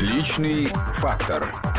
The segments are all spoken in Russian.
Личный фактор.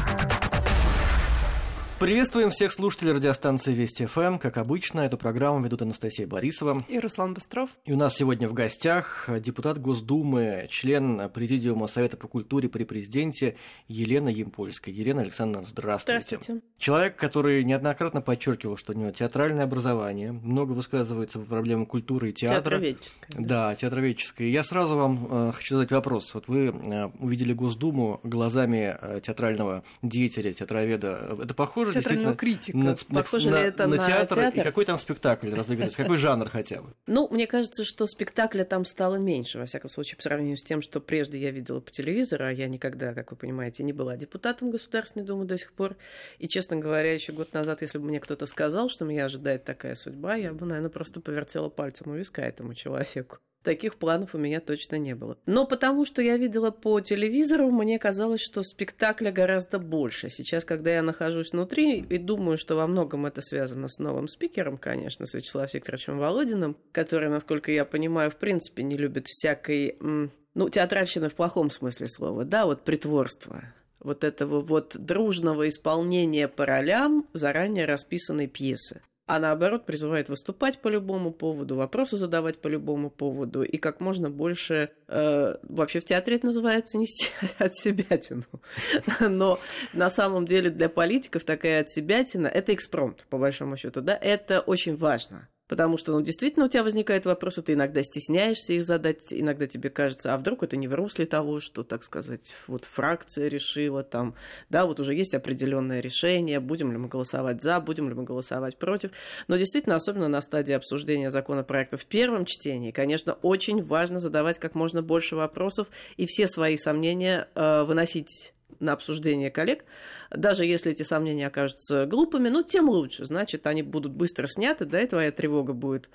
Приветствуем всех слушателей радиостанции Вести ФМ. Как обычно, эту программу ведут Анастасия Борисова и Руслан Быстров. И у нас сегодня в гостях депутат Госдумы, член Президиума Совета по культуре при президенте Елена Емпольская. Елена Александровна, здравствуйте. Здравствуйте. Человек, который неоднократно подчеркивал, что у него театральное образование, много высказывается по проблемам культуры и театра. Театроведческое. Да, театроведческое. Я сразу вам э, хочу задать вопрос. Вот вы э, увидели Госдуму глазами э, театрального деятеля, театроведа. Это похоже театрального критика. На, Похоже на, ли это на, на театр, театр? И какой там спектакль разыгрывается? Какой жанр хотя бы? Ну, мне кажется, что спектакля там стало меньше, во всяком случае, по сравнению с тем, что прежде я видела по телевизору, а я никогда, как вы понимаете, не была депутатом Государственной Думы до сих пор. И, честно говоря, еще год назад, если бы мне кто-то сказал, что меня ожидает такая судьба, я бы, наверное, просто повертела пальцем у виска этому человеку. Таких планов у меня точно не было. Но потому что я видела по телевизору, мне казалось, что спектакля гораздо больше. Сейчас, когда я нахожусь внутри и думаю, что во многом это связано с новым спикером, конечно, с Вячеславом Викторовичем Володиным, который, насколько я понимаю, в принципе не любит всякой, ну, театральщины в плохом смысле слова, да, вот притворство вот этого вот дружного исполнения по ролям заранее расписанной пьесы а наоборот призывает выступать по любому поводу, вопросы задавать по любому поводу и как можно больше... Э, вообще в театре это называется нести от себя тяну. Но на самом деле для политиков такая от себя это экспромт, по большому счету, да, это очень важно. Потому что, ну, действительно, у тебя возникает вопрос, ты иногда стесняешься их задать, иногда тебе кажется, а вдруг это не в русле того, что, так сказать, вот фракция решила там, да, вот уже есть определенное решение, будем ли мы голосовать за, будем ли мы голосовать против. Но действительно, особенно на стадии обсуждения законопроекта в первом чтении, конечно, очень важно задавать как можно больше вопросов и все свои сомнения э, выносить на обсуждение коллег, даже если эти сомнения окажутся глупыми, ну, тем лучше. Значит, они будут быстро сняты, да, и твоя тревога будет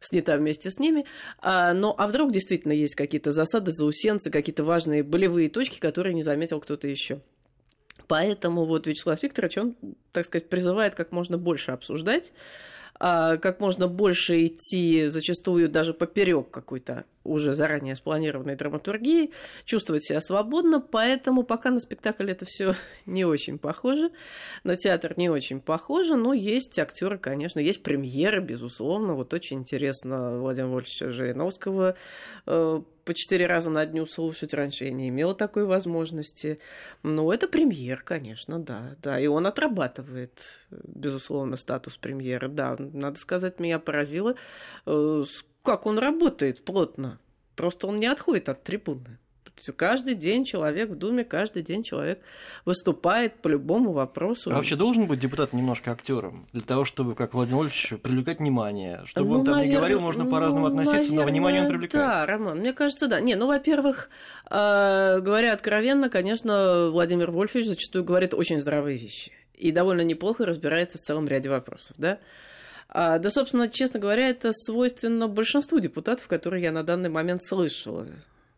снята вместе с ними. А, но а вдруг действительно есть какие-то засады, заусенцы, какие-то важные болевые точки, которые не заметил кто-то еще. Поэтому вот Вячеслав Викторович, он, так сказать, призывает как можно больше обсуждать, а, как можно больше идти зачастую даже поперек какой-то уже заранее спланированной драматургии, чувствовать себя свободно, поэтому пока на спектакль это все не очень похоже, на театр не очень похоже, но есть актеры, конечно, есть премьеры, безусловно, вот очень интересно Владимира Вольфовича Жириновского э, по четыре раза на дню слушать. Раньше я не имела такой возможности. Но это премьер, конечно, да. Да, и он отрабатывает, безусловно, статус премьера. Да, надо сказать, меня поразило, э, как он работает плотно. Просто он не отходит от трибуны. Каждый день человек в Думе, каждый день человек выступает по любому вопросу. А вообще должен быть депутат немножко актером для того, чтобы, как Владимир Вольфович, привлекать внимание? Чтобы ну, он там наверное, не говорил, можно по-разному ну, относиться, наверное, но внимание он привлекает. Да, Роман, мне кажется, да. Не, ну, во-первых, э, говоря откровенно, конечно, Владимир Вольфович зачастую говорит очень здравые вещи. И довольно неплохо разбирается в целом ряде вопросов, да? А, да, собственно, честно говоря, это свойственно большинству депутатов, которые я на данный момент слышала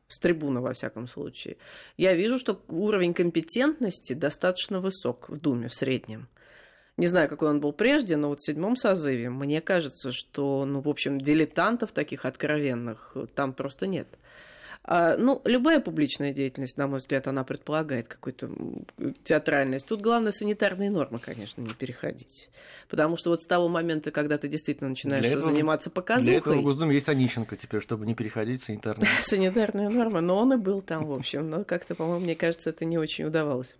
с трибуны, во всяком случае. Я вижу, что уровень компетентности достаточно высок в Думе в среднем. Не знаю, какой он был прежде, но вот в седьмом созыве мне кажется, что, ну, в общем, дилетантов таких откровенных там просто нет. А, ну, любая публичная деятельность, на мой взгляд, она предполагает какую-то театральность. Тут главное санитарные нормы, конечно, не переходить. Потому что вот с того момента, когда ты действительно начинаешь этого, заниматься показухой... Для этого в Госдуме есть Онищенко теперь, чтобы не переходить санитарные. Санитарные нормы, но он и был там, в общем. Но как-то, по-моему, мне кажется, это не очень удавалось.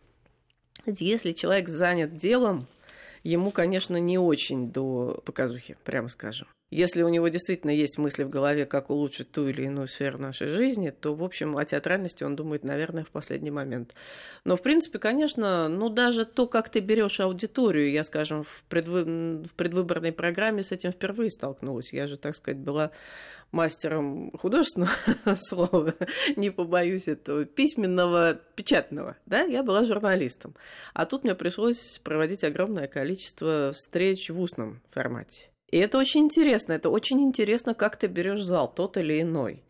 Если человек занят делом, ему, конечно, не очень до показухи, прямо скажем. Если у него действительно есть мысли в голове, как улучшить ту или иную сферу нашей жизни, то, в общем, о театральности он думает, наверное, в последний момент. Но, в принципе, конечно, ну, даже то, как ты берешь аудиторию, я, скажем, в, предвы... в предвыборной программе с этим впервые столкнулась. Я же, так сказать, была мастером художественного слова, не побоюсь этого, письменного, печатного, да, я была журналистом. А тут мне пришлось проводить огромное количество встреч в устном формате. И это очень интересно. Это очень интересно, как ты берешь зал, тот или иной.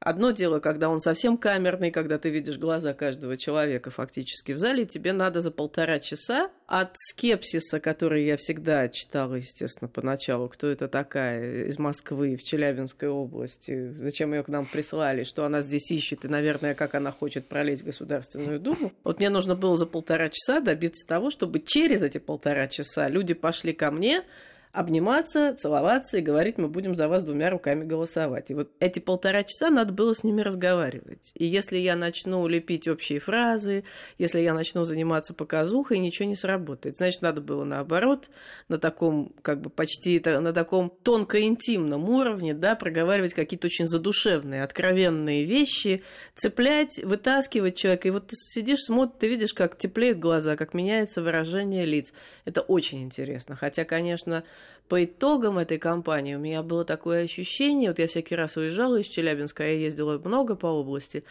Одно дело, когда он совсем камерный, когда ты видишь глаза каждого человека фактически в зале, тебе надо за полтора часа от скепсиса, который я всегда читала, естественно, поначалу, кто это такая из Москвы в Челябинской области, зачем ее к нам прислали, что она здесь ищет и, наверное, как она хочет пролезть в Государственную Думу. Вот мне нужно было за полтора часа добиться того, чтобы через эти полтора часа люди пошли ко мне, обниматься, целоваться и говорить, мы будем за вас двумя руками голосовать. И вот эти полтора часа надо было с ними разговаривать. И если я начну лепить общие фразы, если я начну заниматься показухой, ничего не сработает. Значит, надо было наоборот, на таком, как бы почти на таком тонко-интимном уровне, да, проговаривать какие-то очень задушевные, откровенные вещи, цеплять, вытаскивать человека. И вот ты сидишь, смотришь, ты видишь, как теплеют глаза, как меняется выражение лиц. Это очень интересно. Хотя, конечно, по итогам этой кампании у меня было такое ощущение, вот я всякий раз уезжала из Челябинска, я ездила много по области,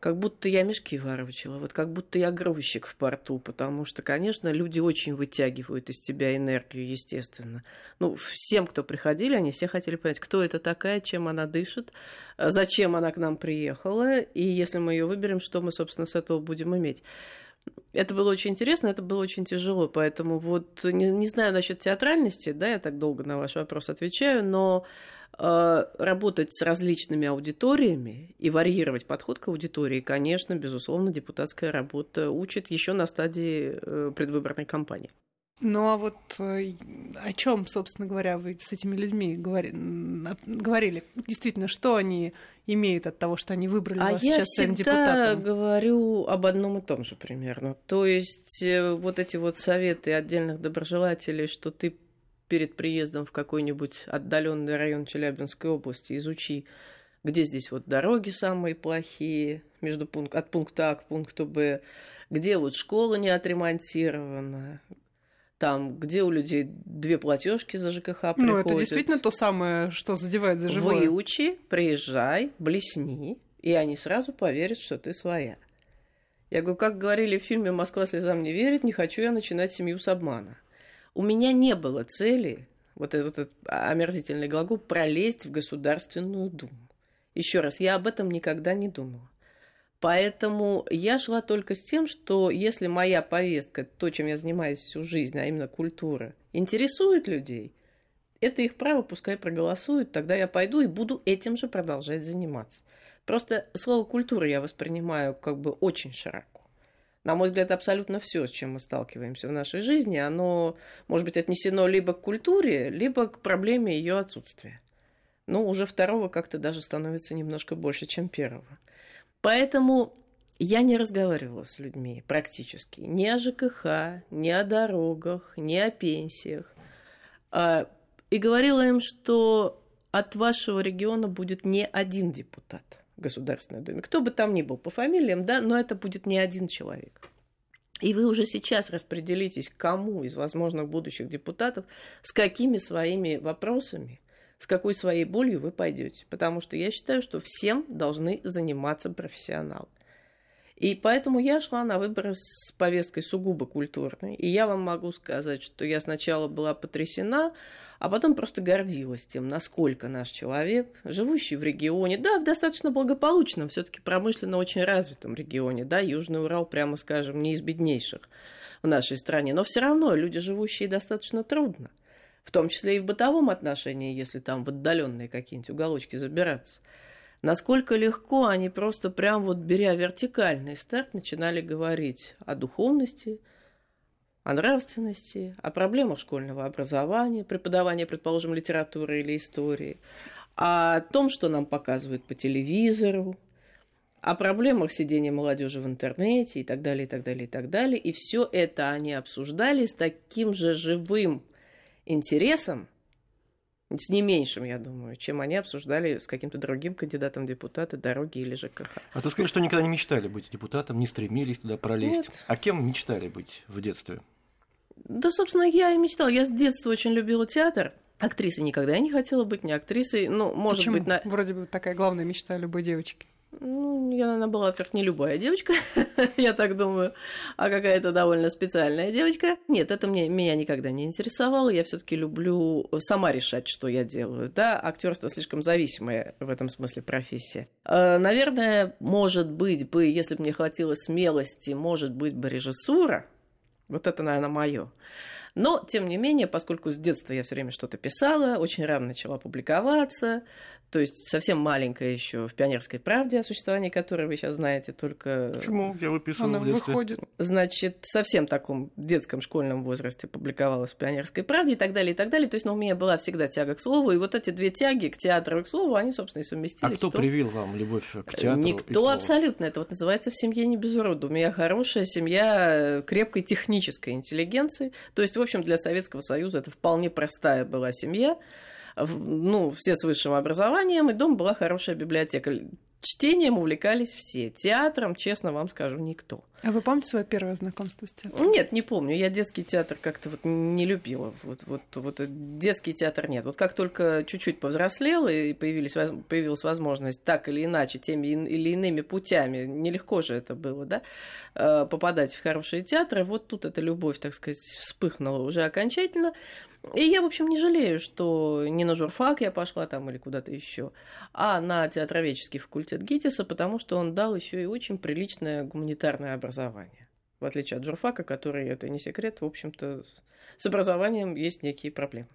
как будто я мешки ворочала, вот как будто я грузчик в порту, потому что, конечно, люди очень вытягивают из тебя энергию, естественно. Ну, всем, кто приходили, они все хотели понять, кто это такая, чем она дышит, зачем она к нам приехала, и если мы ее выберем, что мы, собственно, с этого будем иметь. Это было очень интересно, это было очень тяжело, поэтому вот не, не знаю насчет театральности, да, я так долго на ваш вопрос отвечаю, но э, работать с различными аудиториями и варьировать подход к аудитории, конечно, безусловно, депутатская работа учит еще на стадии э, предвыборной кампании. Ну а вот э, о чем, собственно говоря, вы с этими людьми говори, говорили? Действительно, что они имеют от того, что они выбрали а вас я сейчас всегда депутатом? говорю об одном и том же примерно. То есть э, вот эти вот советы отдельных доброжелателей, что ты перед приездом в какой-нибудь отдаленный район Челябинской области изучи, где здесь вот дороги самые плохие, между пункт, от пункта А к пункту Б, где вот школа не отремонтирована, там, где у людей две платежки за ЖКХ приходят. Ну, это действительно то самое, что задевает за живое. Выучи, приезжай, блесни, и они сразу поверят, что ты своя. Я говорю, как говорили в фильме «Москва слезам не верит», не хочу я начинать семью с обмана. У меня не было цели, вот этот, этот омерзительный глагол, пролезть в Государственную Думу. Еще раз, я об этом никогда не думала. Поэтому я шла только с тем, что если моя повестка, то, чем я занимаюсь всю жизнь, а именно культура, интересует людей, это их право, пускай проголосуют, тогда я пойду и буду этим же продолжать заниматься. Просто слово культура я воспринимаю как бы очень широко. На мой взгляд, абсолютно все, с чем мы сталкиваемся в нашей жизни, оно может быть отнесено либо к культуре, либо к проблеме ее отсутствия. Ну, уже второго как-то даже становится немножко больше, чем первого. Поэтому я не разговаривала с людьми практически. Ни о ЖКХ, ни о дорогах, ни о пенсиях. А, и говорила им, что от вашего региона будет не один депутат в Государственной Думе. Кто бы там ни был по фамилиям, да, но это будет не один человек. И вы уже сейчас распределитесь, кому из возможных будущих депутатов, с какими своими вопросами с какой своей болью вы пойдете. Потому что я считаю, что всем должны заниматься профессионалы. И поэтому я шла на выборы с повесткой сугубо культурной. И я вам могу сказать, что я сначала была потрясена, а потом просто гордилась тем, насколько наш человек, живущий в регионе, да, в достаточно благополучном, все-таки промышленно очень развитом регионе, да, Южный Урал, прямо скажем, не из беднейших в нашей стране, но все равно люди, живущие достаточно трудно – в том числе и в бытовом отношении, если там в отдаленные какие-нибудь уголочки забираться. Насколько легко они просто прям вот беря вертикальный старт начинали говорить о духовности, о нравственности, о проблемах школьного образования, преподавания, предположим, литературы или истории, о том, что нам показывают по телевизору, о проблемах сидения молодежи в интернете и так далее, и так далее, и так далее. И все это они обсуждали с таким же живым интересом, с не меньшим, я думаю, чем они обсуждали с каким-то другим кандидатом в депутаты, дороги или ЖКХ. А ты скажи, что никогда не мечтали быть депутатом, не стремились туда пролезть. Нет. А кем мечтали быть в детстве? Да, собственно, я и мечтала. Я с детства очень любила театр. Актрисой никогда я не хотела быть, не актрисой. Ну, может Почему? быть, на... Вроде бы такая главная мечта любой девочки. Ну, я, наверное, была, во-первых, не любая девочка, я так думаю, а какая-то довольно специальная девочка. Нет, это мне, меня никогда не интересовало. Я все таки люблю сама решать, что я делаю. Да, актерство слишком зависимая в этом смысле профессия. Э, наверное, может быть бы, если бы мне хватило смелости, может быть бы режиссура, вот это, наверное, мое. Но, тем не менее, поскольку с детства я все время что-то писала, очень рано начала публиковаться, то есть совсем маленькая еще в «Пионерской правде», о существовании которой вы сейчас знаете только... Почему? Я выписывал Она в детстве. выходит. Значит, в совсем таком детском школьном возрасте публиковалась в «Пионерской правде» и так далее, и так далее. То есть ну, у меня была всегда тяга к слову, и вот эти две тяги к театру и к слову, они, собственно, и А совместились. кто в том- привил вам любовь к театру? и Никто слову? абсолютно. Это вот называется в семье не без урода. У меня хорошая семья э, крепкой технической интеллигенции. То есть, в общем, для Советского Союза это вполне простая была семья. Ну, все с высшим образованием, и дома была хорошая библиотека. Чтением увлекались все. Театром, честно вам скажу, никто. А вы помните свое первое знакомство с театром? Нет, не помню. Я детский театр как-то вот не любила. Вот, вот, вот детский театр нет. Вот как только чуть-чуть повзрослела и появились, появилась возможность так или иначе, теми или иными путями, нелегко же это было, да, э, попадать в хорошие театры, вот тут эта любовь, так сказать, вспыхнула уже окончательно. И я, в общем, не жалею, что не на журфак я пошла там или куда-то еще, а на театроведческий факультет ГИТИСа, потому что он дал еще и очень приличное гуманитарное образование. В отличие от журфака, который, это не секрет, в общем-то, с образованием есть некие проблемы.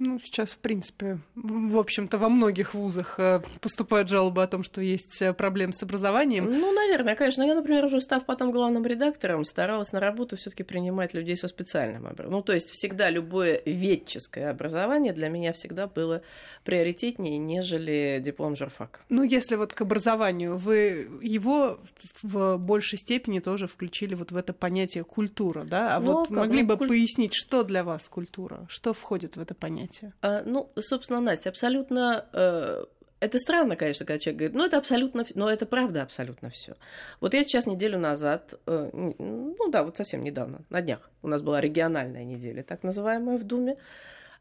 Ну, сейчас, в принципе, в общем-то, во многих вузах э, поступают жалобы о том, что есть э, проблемы с образованием. Ну, наверное, конечно. Я, например, уже став потом главным редактором, старалась на работу все таки принимать людей со специальным образованием. Ну, то есть всегда любое ветческое образование для меня всегда было приоритетнее, нежели диплом журфака. Ну, если вот к образованию, вы его в большей степени тоже включили вот в это понятие культура, да? А Ну, вот как, могли ну, бы куль- пояснить, что для вас культура? Что входит в это понятие? А, ну, собственно, Настя, абсолютно... э, это странно, конечно, когда человек говорит, ну, это абсолютно... Но это правда абсолютно все. Вот я сейчас неделю назад, э, ну да, вот совсем недавно, на днях, у нас была региональная неделя, так называемая, в Думе,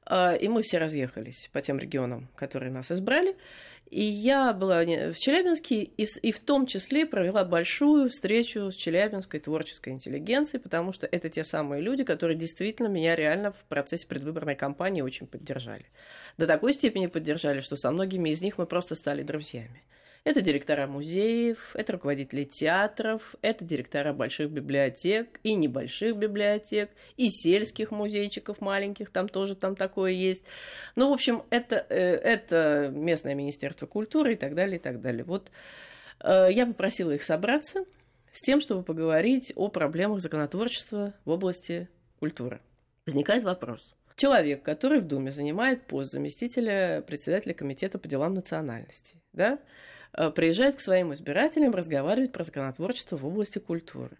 э, и мы все разъехались по тем регионам, которые нас избрали. И я была в Челябинске, и в, и в том числе провела большую встречу с челябинской творческой интеллигенцией, потому что это те самые люди, которые действительно меня реально в процессе предвыборной кампании очень поддержали. До такой степени поддержали, что со многими из них мы просто стали друзьями. Это директора музеев, это руководители театров, это директора больших библиотек и небольших библиотек, и сельских музейчиков маленьких, там тоже там такое есть. Ну, в общем, это, э, это местное министерство культуры и так далее, и так далее. Вот э, я попросила их собраться с тем, чтобы поговорить о проблемах законотворчества в области культуры. Возникает вопрос. Человек, который в Думе занимает пост заместителя председателя комитета по делам национальностей, да, э, приезжает к своим избирателям разговаривать про законотворчество в области культуры.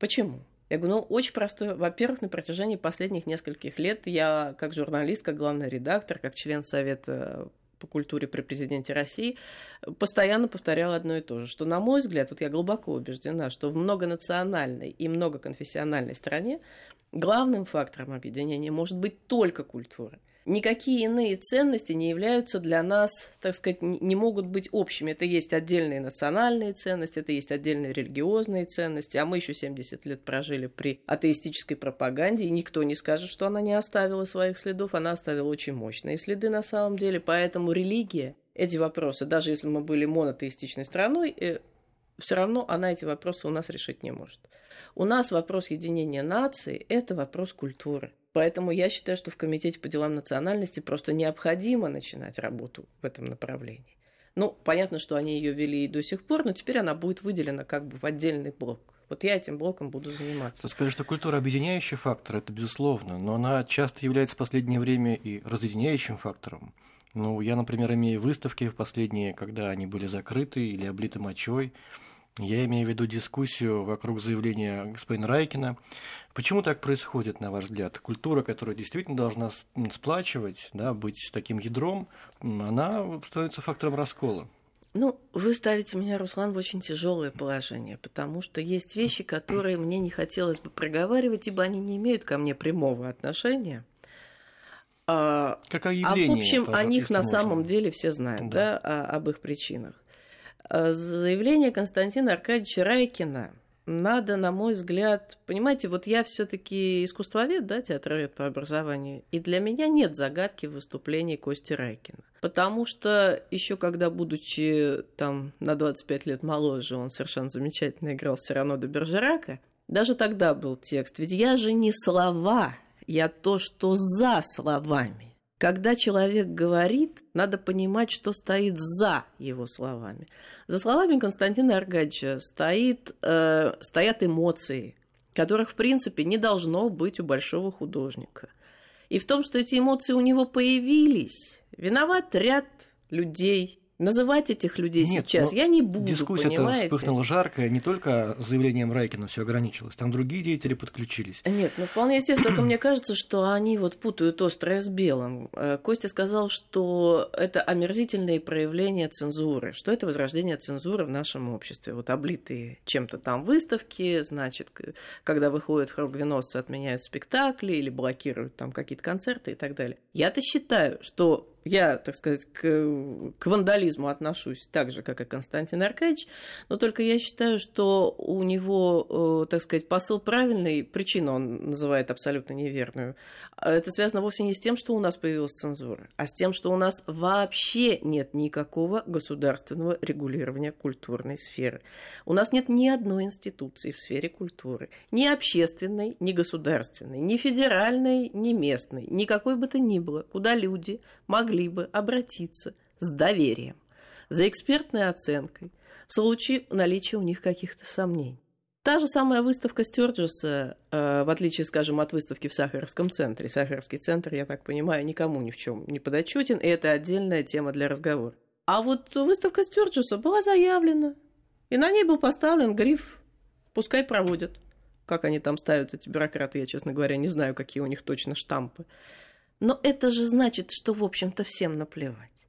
Почему? Я говорю, ну, очень простой. Во-первых, на протяжении последних нескольких лет я, как журналист, как главный редактор, как член Совета по культуре при президенте России, постоянно повторяла одно и то же, что, на мой взгляд, вот я глубоко убеждена, что в многонациональной и многоконфессиональной стране главным фактором объединения может быть только культура. Никакие иные ценности не являются для нас, так сказать, не могут быть общими. Это есть отдельные национальные ценности, это есть отдельные религиозные ценности, а мы еще 70 лет прожили при атеистической пропаганде, и никто не скажет, что она не оставила своих следов, она оставила очень мощные следы на самом деле, поэтому религия, эти вопросы, даже если мы были монотеистичной страной, все равно она эти вопросы у нас решить не может. У нас вопрос единения нации – это вопрос культуры. Поэтому я считаю, что в Комитете по делам национальности просто необходимо начинать работу в этом направлении. Ну, понятно, что они ее вели и до сих пор, но теперь она будет выделена как бы в отдельный блок. Вот я этим блоком буду заниматься. Скажи, что культура объединяющий фактор, это безусловно, но она часто является в последнее время и разъединяющим фактором. Ну, я, например, имею выставки в последние, когда они были закрыты или облиты мочой. Я имею в виду дискуссию вокруг заявления господина Райкина. Почему так происходит, на ваш взгляд? Культура, которая действительно должна сплачивать, да, быть таким ядром, она становится фактором раскола. Ну, вы ставите меня, Руслан, в очень тяжелое положение, потому что есть вещи, которые мне не хотелось бы проговаривать, ибо они не имеют ко мне прямого отношения. Как а в общем, о них на самом деле все знают, да, Да. о- об их причинах. Э, заявление Константина Аркадьевича Райкина надо, на мой взгляд, понимаете, вот я все-таки искусствовед, да, театровед по образованию, и для меня нет загадки в выступлении Кости Райкина. Потому что еще когда, будучи там на 25 лет моложе, он совершенно замечательно играл Сирано до Бержерака, даже тогда был текст. Ведь я же не слова, я то, что за словами. Когда человек говорит, надо понимать, что стоит за его словами. За словами Константина Аркадьевича стоит, э, стоят эмоции, которых, в принципе, не должно быть у большого художника. И в том, что эти эмоции у него появились, виноват ряд людей, Называть этих людей Нет, сейчас я не буду, Дискуссия понимаете? вспыхнула жаркая, не только заявлением Райкина все ограничилось, там другие деятели подключились. Нет, ну вполне естественно, только мне кажется, что они вот путают острое с белым. Э, Костя сказал, что это омерзительные проявления цензуры, что это возрождение цензуры в нашем обществе. Вот облитые чем-то там выставки, значит, когда выходят хрогвеносцы, отменяют спектакли или блокируют там какие-то концерты и так далее. Я-то считаю, что я, так сказать, к, к вандализму отношусь так же, как и Константин Аркадьевич, но только я считаю, что у него, э, так сказать, посыл правильный, причину он называет абсолютно неверную. Это связано вовсе не с тем, что у нас появилась цензура, а с тем, что у нас вообще нет никакого государственного регулирования культурной сферы. У нас нет ни одной институции в сфере культуры, ни общественной, ни государственной, ни федеральной, ни местной, никакой бы то ни было, куда люди могли могли бы обратиться с доверием за экспертной оценкой в случае наличия у них каких-то сомнений. Та же самая выставка Стюарджеса, э, в отличие, скажем, от выставки в Сахаровском центре. Сахаровский центр, я так понимаю, никому ни в чем не подотчетен, и это отдельная тема для разговора. А вот выставка Стюарджеса была заявлена, и на ней был поставлен гриф «Пускай проводят». Как они там ставят, эти бюрократы, я, честно говоря, не знаю, какие у них точно штампы. Но это же значит, что, в общем-то, всем наплевать.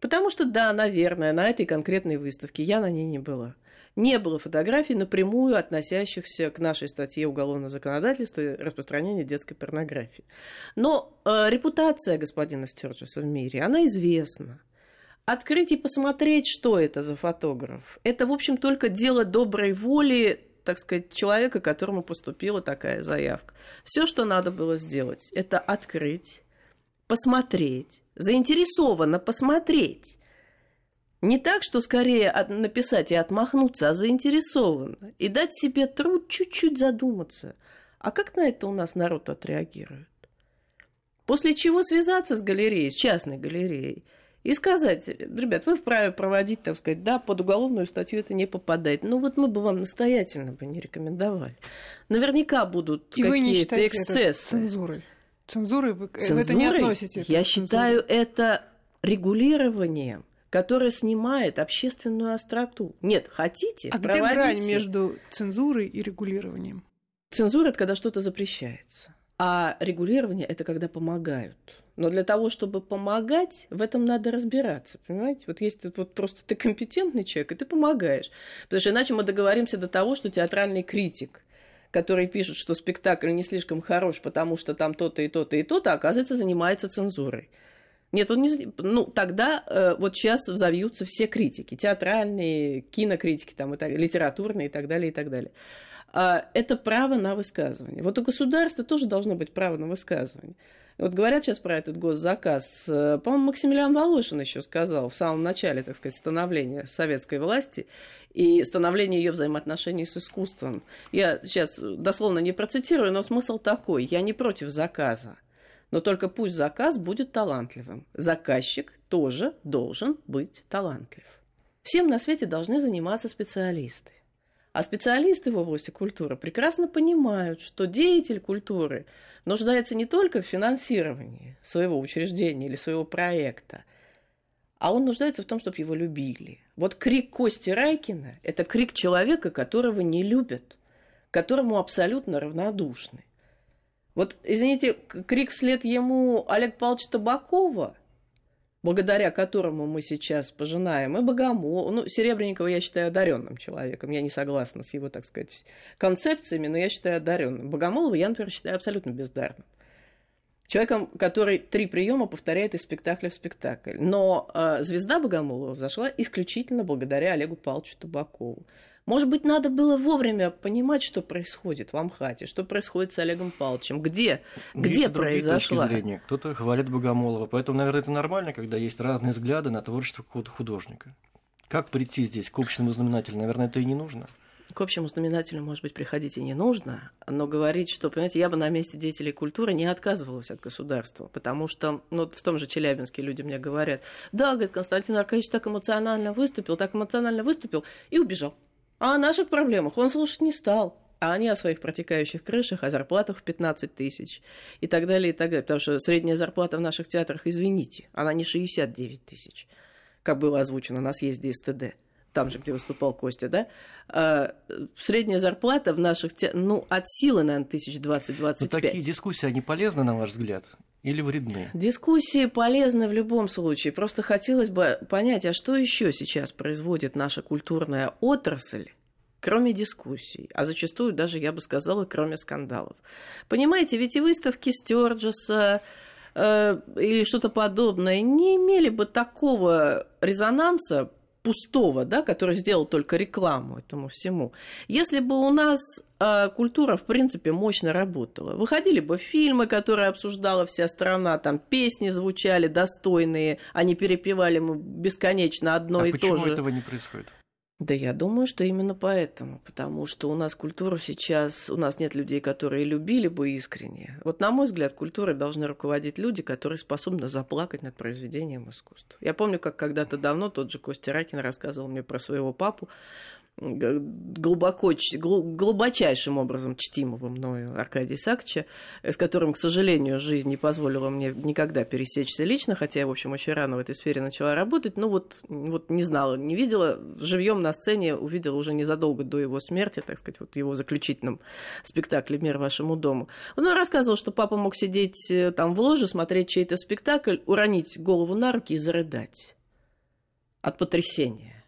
Потому что, да, наверное, на этой конкретной выставке я на ней не была. Не было фотографий, напрямую относящихся к нашей статье уголовного законодательства распространения детской порнографии. Но э, репутация господина Стерджеса в мире, она известна. Открыть и посмотреть, что это за фотограф, это, в общем, только дело доброй воли так сказать, человека, которому поступила такая заявка. Все, что надо было сделать, это открыть, посмотреть, заинтересованно посмотреть. Не так, что скорее написать и отмахнуться, а заинтересованно. И дать себе труд чуть-чуть задуматься. А как на это у нас народ отреагирует? После чего связаться с галереей, с частной галереей – и сказать, ребят, вы вправе проводить, так сказать, да, под уголовную статью это не попадает. Ну вот мы бы вам настоятельно бы не рекомендовали. Наверняка будут какие-то эксцессы. цензурой. Цензурой вы, Цензурой, это не относите? Я считаю это регулированием которое снимает общественную остроту. Нет, хотите, А проводите. где грань между цензурой и регулированием? Цензура – это когда что-то запрещается. А регулирование – это когда помогают. Но для того, чтобы помогать, в этом надо разбираться, понимаете? Вот если вот просто ты компетентный человек, и ты помогаешь. Потому что иначе мы договоримся до того, что театральный критик, который пишет, что спектакль не слишком хорош, потому что там то-то и то-то и то-то, оказывается, занимается цензурой. Нет, он не... Ну, тогда э, вот сейчас взовьются все критики. Театральные, кинокритики, там, и так, литературные и так далее, и так далее. А, это право на высказывание. Вот у государства тоже должно быть право на высказывание. Вот говорят сейчас про этот госзаказ. Э, по-моему, Максимилиан Волошин еще сказал в самом начале, так сказать, становления советской власти и становления ее взаимоотношений с искусством. Я сейчас дословно не процитирую, но смысл такой. Я не против заказа. Но только пусть заказ будет талантливым. Заказчик тоже должен быть талантлив. Всем на свете должны заниматься специалисты. А специалисты в области культуры прекрасно понимают, что деятель культуры нуждается не только в финансировании своего учреждения или своего проекта, а он нуждается в том, чтобы его любили. Вот крик Кости Райкина – это крик человека, которого не любят, которому абсолютно равнодушны. Вот, извините, крик вслед ему Олег Павловича Табакова – благодаря которому мы сейчас пожинаем, и Богомол, ну, Серебренникова я считаю одаренным человеком, я не согласна с его, так сказать, концепциями, но я считаю одаренным. Богомолова я, например, считаю абсолютно бездарным. Человеком, который три приема повторяет из спектакля в спектакль. Но э, звезда Богомолова зашла исключительно благодаря Олегу Павловичу Табакову. Может быть, надо было вовремя понимать, что происходит в Амхате, что происходит с Олегом Павловичем, где, Ну, где есть произошла. зрения. Кто-то хвалит Богомолова. Поэтому, наверное, это нормально, когда есть разные взгляды на творчество какого-то художника. Как прийти здесь к общему знаменателю? Наверное, это и не нужно. К общему знаменателю, может быть, приходить и не нужно, но говорить, что, понимаете, я бы на месте деятелей культуры не отказывалась от государства, потому что, ну, в том же Челябинске люди мне говорят, да, говорит, Константин Аркадьевич так эмоционально выступил, так эмоционально выступил и убежал. А о наших проблемах он слушать не стал. А они о своих протекающих крышах, о зарплатах в 15 тысяч и так далее, и так далее. Потому что средняя зарплата в наших театрах, извините, она не 69 тысяч, как было озвучено на съезде СТД там же, где выступал Костя, да, а, средняя зарплата в наших, те... ну, от силы, наверное, тысяч 20-25. Но такие дискуссии, они полезны, на ваш взгляд, или вредны? Дискуссии полезны в любом случае. Просто хотелось бы понять, а что еще сейчас производит наша культурная отрасль, кроме дискуссий, а зачастую даже, я бы сказала, кроме скандалов. Понимаете, ведь и выставки Стюарджеса, э, или что-то подобное не имели бы такого резонанса пустого, да, который сделал только рекламу этому всему. Если бы у нас культура, в принципе, мощно работала, выходили бы фильмы, которые обсуждала вся страна, там песни звучали достойные, они перепевали мы бесконечно одно а и почему то же. этого не происходит? Да я думаю, что именно поэтому, потому что у нас культуру сейчас, у нас нет людей, которые любили бы искренне. Вот на мой взгляд, культурой должны руководить люди, которые способны заплакать над произведением искусства. Я помню, как когда-то давно тот же Костя Ракин рассказывал мне про своего папу, глубоко, глубочайшим образом чтимого мною Аркадия Исааковича, с которым, к сожалению, жизнь не позволила мне никогда пересечься лично, хотя я, в общем, очень рано в этой сфере начала работать, но вот, вот не знала, не видела, живьем на сцене увидела уже незадолго до его смерти, так сказать, вот в его заключительном спектакле «Мир вашему дому». Он рассказывал, что папа мог сидеть там в ложе, смотреть чей-то спектакль, уронить голову на руки и зарыдать от потрясения.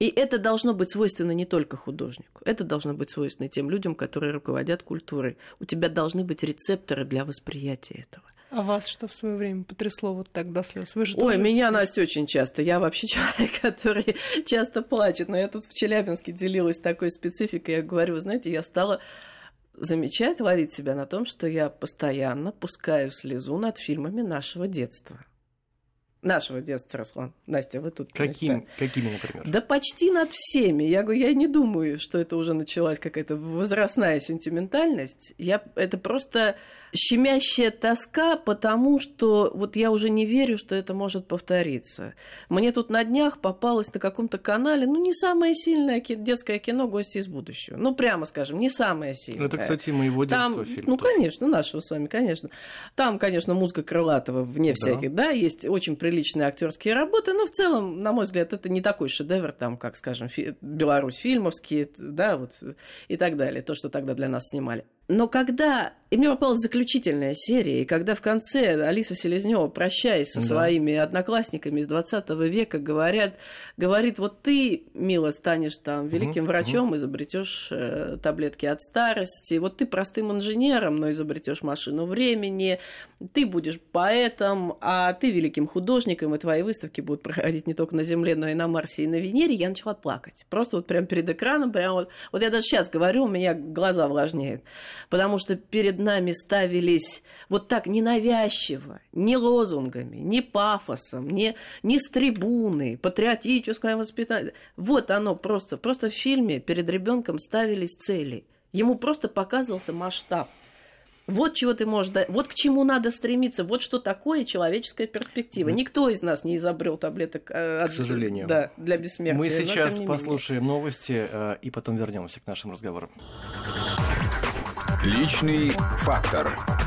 И это должно быть свойственно не только художнику, это должно быть свойственно тем людям, которые руководят культурой. У тебя должны быть рецепторы для восприятия этого. А вас что в свое время потрясло вот так до слез? Вы же Ой, меня, теперь- Настя, очень часто. Я вообще человек, который часто плачет. Но я тут в Челябинске делилась такой спецификой. Я говорю, вы знаете, я стала замечать, ловить себя на том, что я постоянно пускаю слезу над фильмами нашего детства. Нашего детства, Руслан. Настя, вы тут. Каким, какими, например? Да почти над всеми. Я говорю, я не думаю, что это уже началась какая-то возрастная сентиментальность. Я, это просто щемящая тоска, потому что вот я уже не верю, что это может повториться. Мне тут на днях попалось на каком-то канале, ну, не самое сильное детское кино «Гости из будущего». Ну, прямо скажем, не самое сильное. Это, кстати, моего Там, детства фильм. ну, тоже. конечно, нашего с вами, конечно. Там, конечно, музыка Крылатова, вне Да. всяких, да, есть очень приличные актерские работы, но в целом, на мой взгляд, это не такой шедевр, там, как, скажем, фи- Беларусь фильмовские, да, вот, и так далее, то, что тогда для нас снимали. Но когда... И мне попалась заключительная серия, и когда в конце Алиса Селезнева, прощаясь со Да. своими одноклассниками из 20 века, говорят, говорит, вот ты, мило, станешь там великим Мгм, врачом, изобретешь э, таблетки от старости, вот ты простым инженером, но изобретешь машину времени, ты будешь поэтом, а ты великим художником, и твои выставки будут проходить не только на Земле, но и на Марсе, и на Венере, я начала плакать. Просто вот прям перед экраном, прям вот, вот я даже сейчас говорю, у меня глаза влажнеют, потому что перед нами ставились вот так ненавязчиво, не лозунгами, не пафосом, не, не с трибуны, патриотическое воспитание. Вот оно просто, просто в фильме перед ребенком ставились цели. Ему просто показывался масштаб. Вот чего ты можешь дать, вот к чему надо стремиться, вот что такое человеческая перспектива. Мгм. Никто из нас не изобрел таблеток э, от- сожалению. да, для бессмертия. Мы сейчас не менее. послушаем новости э, и потом вернемся к нашим разговорам. Личный фактор.